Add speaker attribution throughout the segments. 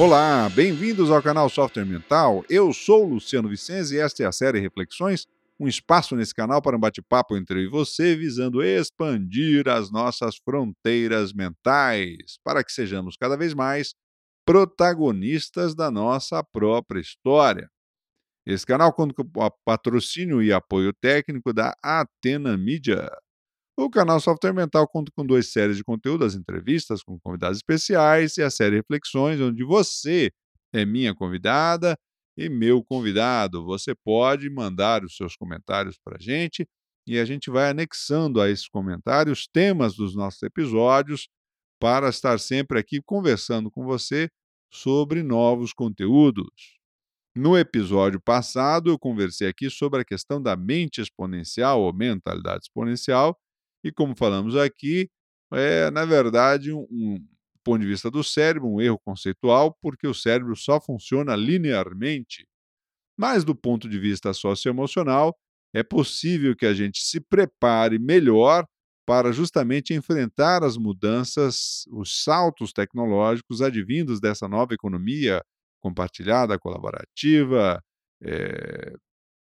Speaker 1: Olá, bem-vindos ao canal Software Mental. Eu sou Luciano Vicenzi e esta é a série Reflexões, um espaço nesse canal para um bate-papo entre você, visando expandir as nossas fronteiras mentais, para que sejamos cada vez mais protagonistas da nossa própria história. Esse canal conta com o patrocínio e apoio técnico da Atena Mídia. O canal Software Mental conta com duas séries de conteúdo, as entrevistas com convidados especiais e a série Reflexões, onde você é minha convidada e meu convidado. Você pode mandar os seus comentários para a gente e a gente vai anexando a esses comentários temas dos nossos episódios para estar sempre aqui conversando com você sobre novos conteúdos. No episódio passado, eu conversei aqui sobre a questão da mente exponencial ou mentalidade exponencial, e como falamos aqui, é na verdade um, um ponto de vista do cérebro, um erro conceitual, porque o cérebro só funciona linearmente. Mas do ponto de vista socioemocional, é possível que a gente se prepare melhor para justamente enfrentar as mudanças, os saltos tecnológicos advindos dessa nova economia compartilhada, colaborativa, é,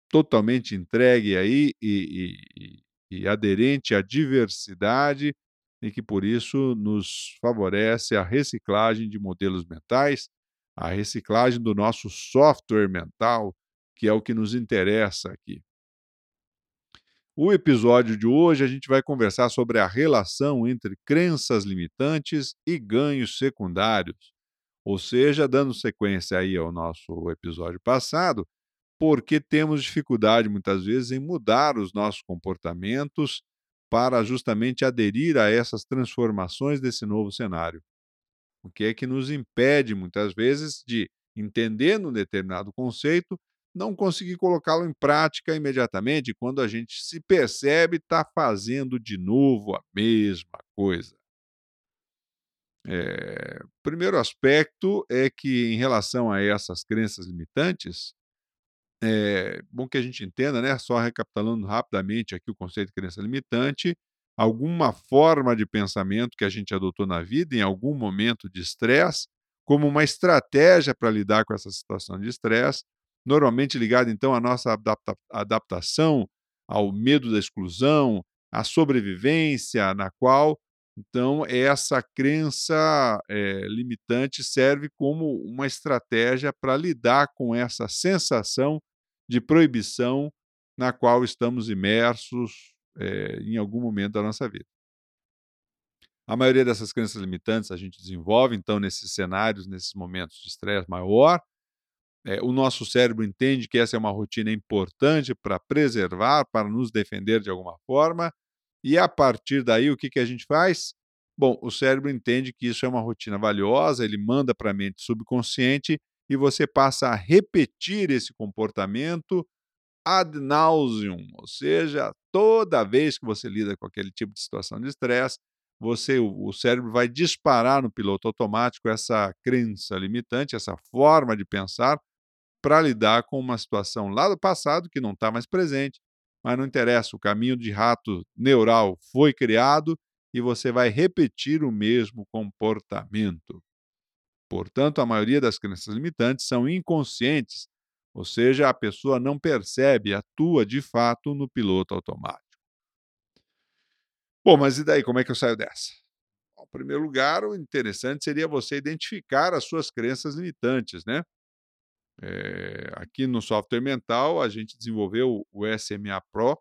Speaker 1: totalmente entregue aí e, e, e aderente à diversidade e que por isso nos favorece a reciclagem de modelos mentais, a reciclagem do nosso software mental, que é o que nos interessa aqui. O episódio de hoje a gente vai conversar sobre a relação entre crenças limitantes e ganhos secundários. Ou seja, dando sequência aí ao nosso episódio passado, porque temos dificuldade muitas vezes em mudar os nossos comportamentos para justamente aderir a essas transformações desse novo cenário. O que é que nos impede muitas vezes de entender um determinado conceito não conseguir colocá-lo em prática imediatamente quando a gente se percebe está fazendo de novo a mesma coisa. É, primeiro aspecto é que, em relação a essas crenças limitantes, é bom que a gente entenda, né? Só recapitulando rapidamente aqui o conceito de crença limitante, alguma forma de pensamento que a gente adotou na vida em algum momento de estresse, como uma estratégia para lidar com essa situação de estresse, normalmente ligado então à nossa adapta adaptação ao medo da exclusão, à sobrevivência, na qual então essa crença é, limitante serve como uma estratégia para lidar com essa sensação de proibição na qual estamos imersos é, em algum momento da nossa vida. A maioria dessas crenças limitantes a gente desenvolve, então, nesses cenários, nesses momentos de estresse maior, é, o nosso cérebro entende que essa é uma rotina importante para preservar, para nos defender de alguma forma, e a partir daí, o que, que a gente faz? Bom, o cérebro entende que isso é uma rotina valiosa, ele manda para a mente subconsciente e você passa a repetir esse comportamento ad nauseum, ou seja, toda vez que você lida com aquele tipo de situação de estresse, você o cérebro vai disparar no piloto automático essa crença limitante, essa forma de pensar para lidar com uma situação lá do passado que não está mais presente, mas não interessa, o caminho de rato neural foi criado e você vai repetir o mesmo comportamento. Portanto, a maioria das crenças limitantes são inconscientes, ou seja, a pessoa não percebe, atua de fato no piloto automático. Bom, mas e daí, como é que eu saio dessa? Em primeiro lugar, o interessante seria você identificar as suas crenças limitantes, né? É, aqui no software mental, a gente desenvolveu o SMA Pro,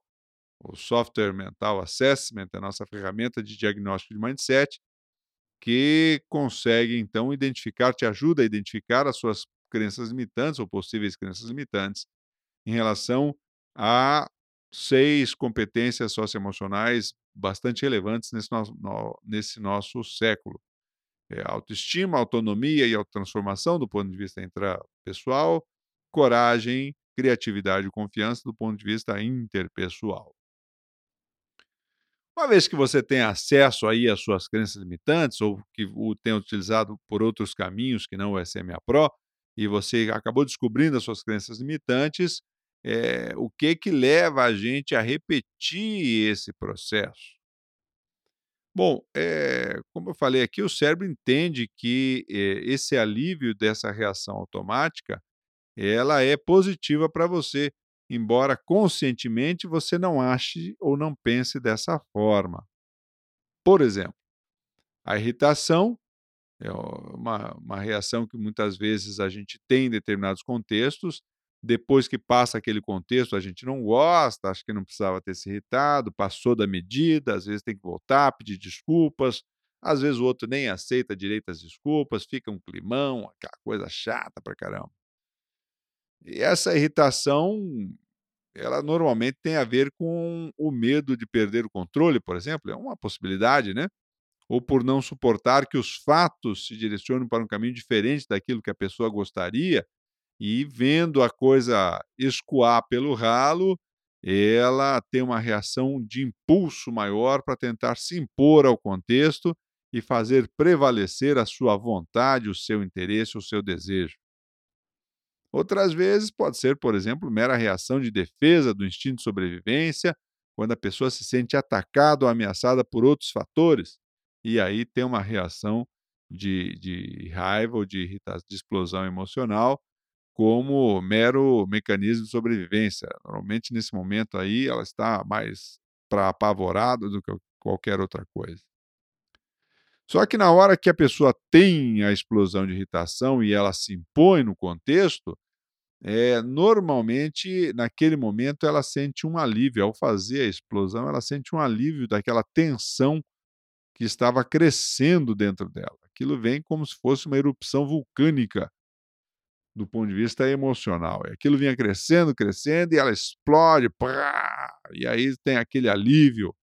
Speaker 1: o Software Mental Assessment, a nossa ferramenta de diagnóstico de mindset, que consegue, então, identificar, te ajuda a identificar as suas crenças limitantes ou possíveis crenças limitantes em relação a seis competências socioemocionais bastante relevantes nesse nosso, no, nesse nosso século é, autoestima, autonomia e autotransformação do ponto de vista intrapessoal, coragem, criatividade e confiança do ponto de vista interpessoal. Uma vez que você tem acesso aí às suas crenças limitantes ou que o tenha utilizado por outros caminhos que não o SMA Pro e você acabou descobrindo as suas crenças limitantes, é, o que que leva a gente a repetir esse processo? Bom, eh, como eu falei aqui, o cérebro entende que, eh, esse alívio dessa reação automática, ela é positiva para você, embora conscientemente você não ache ou não pense dessa forma. Por exemplo, a irritação é uma uma reação que muitas vezes a gente tem em determinados contextos, depois que passa aquele contexto a gente não gosta, acha que não precisava ter se irritado, passou da medida, às vezes tem que voltar, pedir desculpas, às vezes o outro nem aceita direito as desculpas, fica um climão, aquela coisa chata pra caramba. E essa irritação, ela normalmente tem a ver com o medo de perder o controle, por exemplo, é uma possibilidade, né, ou por não suportar que os fatos se direcionem para um caminho diferente daquilo que a pessoa gostaria, e vendo a coisa escoar pelo ralo, ela tem uma reação de impulso maior para tentar se impor ao contexto e fazer prevalecer a sua vontade, o seu interesse, o seu desejo. Outras vezes pode ser, por exemplo, mera reação de defesa do instinto de sobrevivência, quando a pessoa se sente atacada ou ameaçada por outros fatores, e aí tem uma reação de de raiva ou de de explosão emocional, como mero mecanismo de sobrevivência. Normalmente, nesse momento aí, ela está mais pra apavorada do que qualquer outra coisa. Só que na hora que a pessoa tem a explosão de irritação e ela se impõe no contexto, eh, normalmente, naquele momento, ela sente um alívio, ao fazer a explosão, ela sente um alívio daquela tensão que estava crescendo dentro dela. Aquilo vem como se fosse uma erupção vulcânica do ponto de vista emocional. Aquilo vinha crescendo, crescendo e ela explode, e aí tem aquele alívio.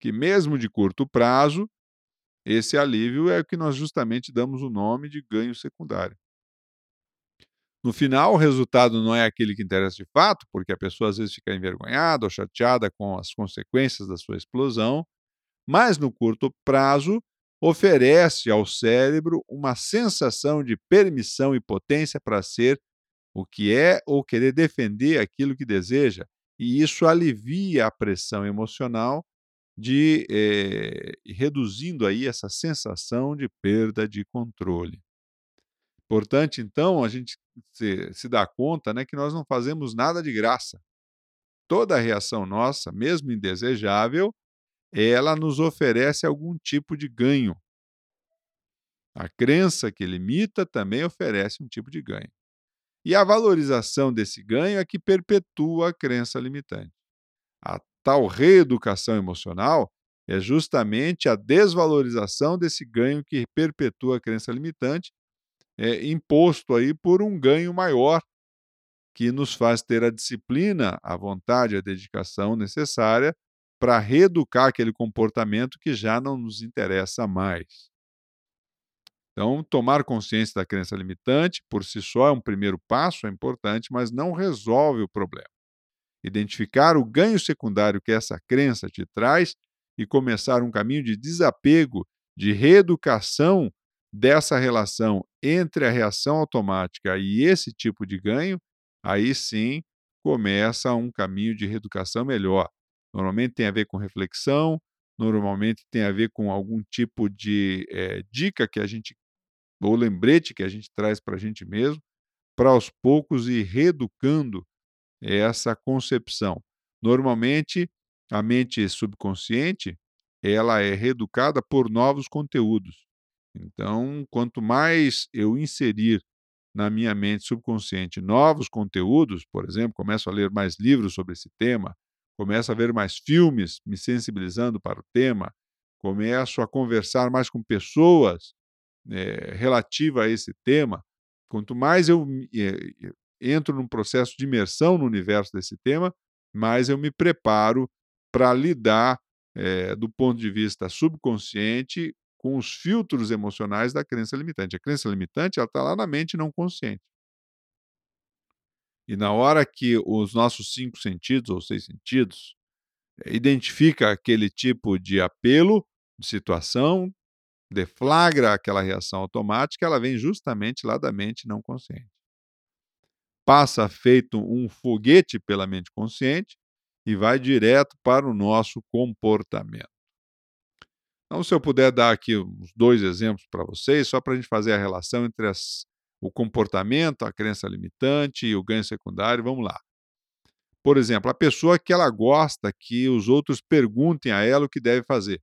Speaker 1: Que mesmo de curto prazo, esse alívio é o que nós justamente damos o nome de ganho secundário. No final, o resultado não é aquele que interessa de fato, porque a pessoa às vezes fica envergonhada ou chateada com as consequências da sua explosão, mas no curto prazo oferece ao cérebro uma sensação de permissão e potência para ser o que é ou querer defender aquilo que deseja, e isso alivia a pressão emocional de, eh, reduzindo aí essa sensação de perda de controle. Importante então a gente se se dar conta, né, que nós não fazemos nada de graça. Toda reação nossa, mesmo indesejável, ela nos oferece algum tipo de ganho. A crença que limita também oferece um tipo de ganho. E a valorização desse ganho é que perpetua a crença limitante. A tal reeducação emocional é justamente a desvalorização desse ganho que perpetua a crença limitante, eh, imposto aí por um ganho maior, que nos faz ter a disciplina, a vontade, a dedicação necessária para reeducar aquele comportamento que já não nos interessa mais. Então, tomar consciência da crença limitante, por si só, é um primeiro passo, é importante, mas não resolve o problema. Identificar o ganho secundário que essa crença te traz e começar um caminho de desapego, de reeducação dessa relação entre a reação automática e esse tipo de ganho, aí sim começa um caminho de reeducação melhor. Normalmente tem a ver com reflexão, normalmente tem a ver com algum tipo de, eh, dica que a gente ou lembrete que a gente traz para a gente mesmo, para aos poucos ir reeducando essa concepção. Normalmente, a mente subconsciente, ela é reeducada por novos conteúdos. Então, quanto mais eu inserir na minha mente subconsciente novos conteúdos, por exemplo, começo a ler mais livros sobre esse tema, começo a ver mais filmes me sensibilizando para o tema, começo a conversar mais com pessoas eh, relativa a esse tema, quanto mais eu eh, entro num processo de imersão no universo desse tema, mais eu me preparo para lidar, eh, do ponto de vista subconsciente, com os filtros emocionais da crença limitante. A crença limitante, está lá na mente não consciente. E na hora que os nossos 5 sentidos ou 6 sentidos identifica aquele tipo de apelo, de situação, deflagra aquela reação automática, ela vem justamente lá da mente não consciente. Passa feito um foguete pela mente consciente e vai direto para o nosso comportamento. Então, se eu puder dar aqui uns dois exemplos para vocês, só para a gente fazer a relação entre as, o comportamento, a crença limitante e o ganho secundário, vamos lá. Por exemplo, a pessoa que ela gosta que os outros perguntem a ela o que deve fazer.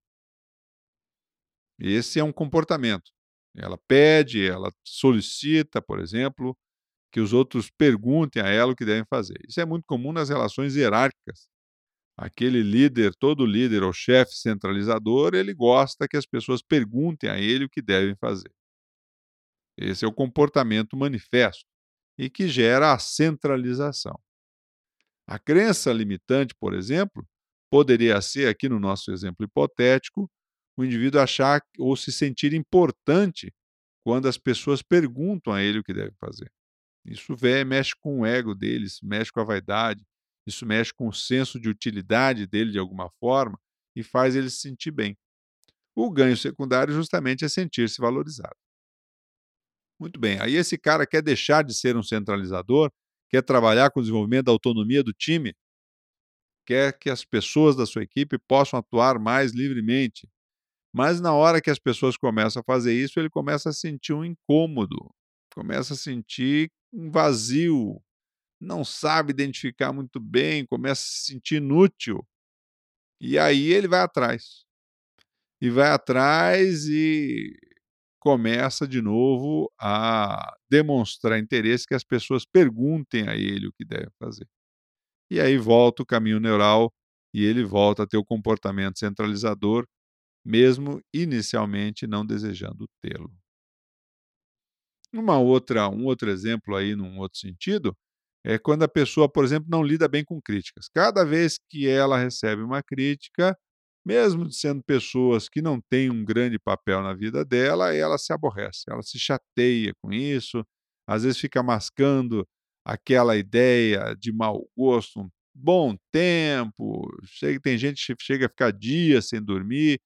Speaker 1: Esse é um comportamento. Ela pede, ela solicita, por exemplo, que os outros perguntem a ela o que devem fazer. Isso é muito comum nas relações hierárquicas. Aquele líder, todo líder ou chefe centralizador, ele gosta que as pessoas perguntem a ele o que devem fazer. Esse é o comportamento manifesto e que gera a centralização. A crença limitante, por exemplo, poderia ser, aqui no nosso exemplo hipotético, o indivíduo achar ou se sentir importante quando as pessoas perguntam a ele o que deve fazer. Isso mexe com o ego deles, mexe com a vaidade, isso mexe com o senso de utilidade dele de alguma forma e faz ele se sentir bem. O ganho secundário justamente é sentir-se valorizado. Muito bem, aí esse cara quer deixar de ser um centralizador, quer trabalhar com o desenvolvimento da autonomia do time, quer que as pessoas da sua equipe possam atuar mais livremente, mas na hora que as pessoas começam a fazer isso, ele começa a sentir um incômodo, começa a sentir um vazio, não sabe identificar muito bem, começa a se sentir inútil. E aí ele vai atrás. E vai atrás e começa de novo a demonstrar interesse que as pessoas perguntem a ele o que deve fazer. E aí volta o caminho neural e ele volta a ter o comportamento centralizador mesmo inicialmente não desejando tê-lo. Uma outra, um outro exemplo aí, num outro sentido, é quando a pessoa, por exemplo, não lida bem com críticas. Cada vez que ela recebe uma crítica, mesmo sendo pessoas que não têm um grande papel na vida dela, ela se aborrece, ela se chateia com isso, às vezes fica mascando aquela ideia de mau gosto um bom tempo, chega, tem gente que chega a ficar dias sem dormir,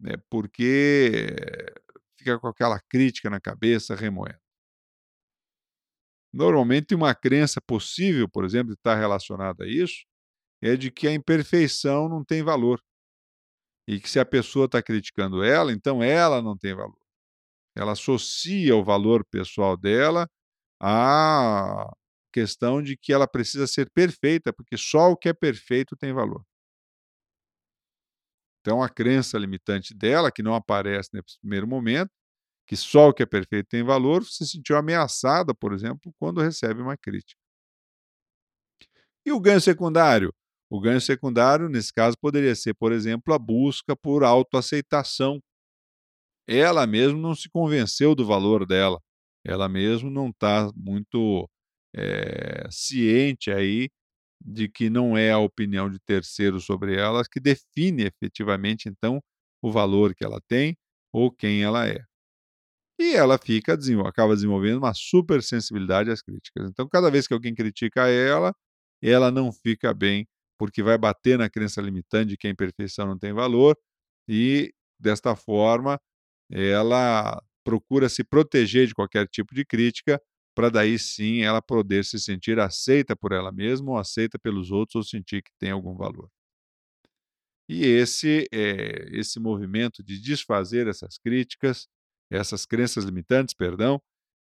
Speaker 1: né, porque fica com aquela crítica na cabeça remoendo. Normalmente, uma crença possível, por exemplo, está relacionada a isso, é de que a imperfeição não tem valor. E que se a pessoa está criticando ela, então ela não tem valor. Ela associa o valor pessoal dela à questão de que ela precisa ser perfeita, porque só o que é perfeito tem valor. Então, a crença limitante dela, que não aparece nesse primeiro momento, que só o que é perfeito tem valor, se sentiu ameaçada, por exemplo, quando recebe uma crítica. E o ganho secundário? O ganho secundário, nesse caso, poderia ser, por exemplo, a busca por autoaceitação. Ela mesma não se convenceu do valor dela, ela mesma não está muito é, ciente aí de que não é a opinião de terceiros sobre ela que define efetivamente, então, o valor que ela tem ou quem ela é. E ela fica, acaba desenvolvendo uma super sensibilidade às críticas. Então, cada vez que alguém critica ela, ela não fica bem, porque vai bater na crença limitante de que a imperfeição não tem valor, e desta forma ela procura se proteger de qualquer tipo de crítica para daí sim ela poder se sentir aceita por ela mesma ou aceita pelos outros ou sentir que tem algum valor. E esse é, esse movimento de desfazer essas críticas, essas crenças limitantes, perdão,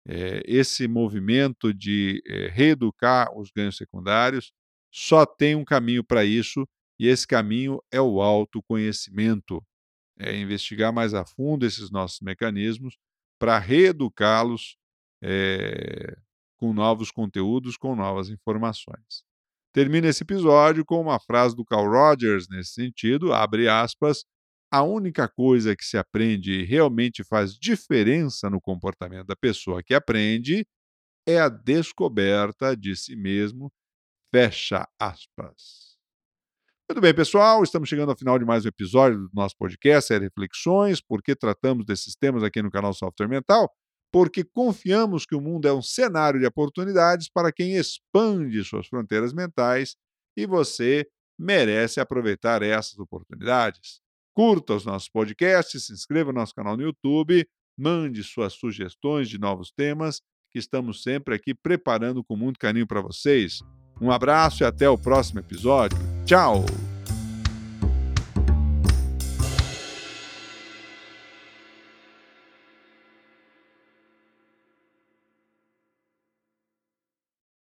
Speaker 1: é, esse movimento de é, reeducar os ganhos secundários, só tem um caminho para isso, e esse caminho é o autoconhecimento. É investigar mais a fundo esses nossos mecanismos para reeducá-los é, com novos conteúdos, com novas informações. Termina esse episódio com uma frase do Carl Rogers nesse sentido, abre aspas, a única coisa que se aprende e realmente faz diferença no comportamento da pessoa que aprende é a descoberta de si mesmo, fecha aspas. Muito bem, pessoal, estamos chegando ao final de mais um episódio do nosso podcast, série Reflexões, porque tratamos desses temas aqui no canal Software Mental porque confiamos que o mundo é um cenário de oportunidades para quem expande suas fronteiras mentais e você merece aproveitar essas oportunidades. Curta os nossos podcasts, se inscreva no nosso canal no YouTube, mande suas sugestões de novos temas, que estamos sempre aqui preparando com muito carinho para vocês. Um abraço e até o próximo episódio. Tchau!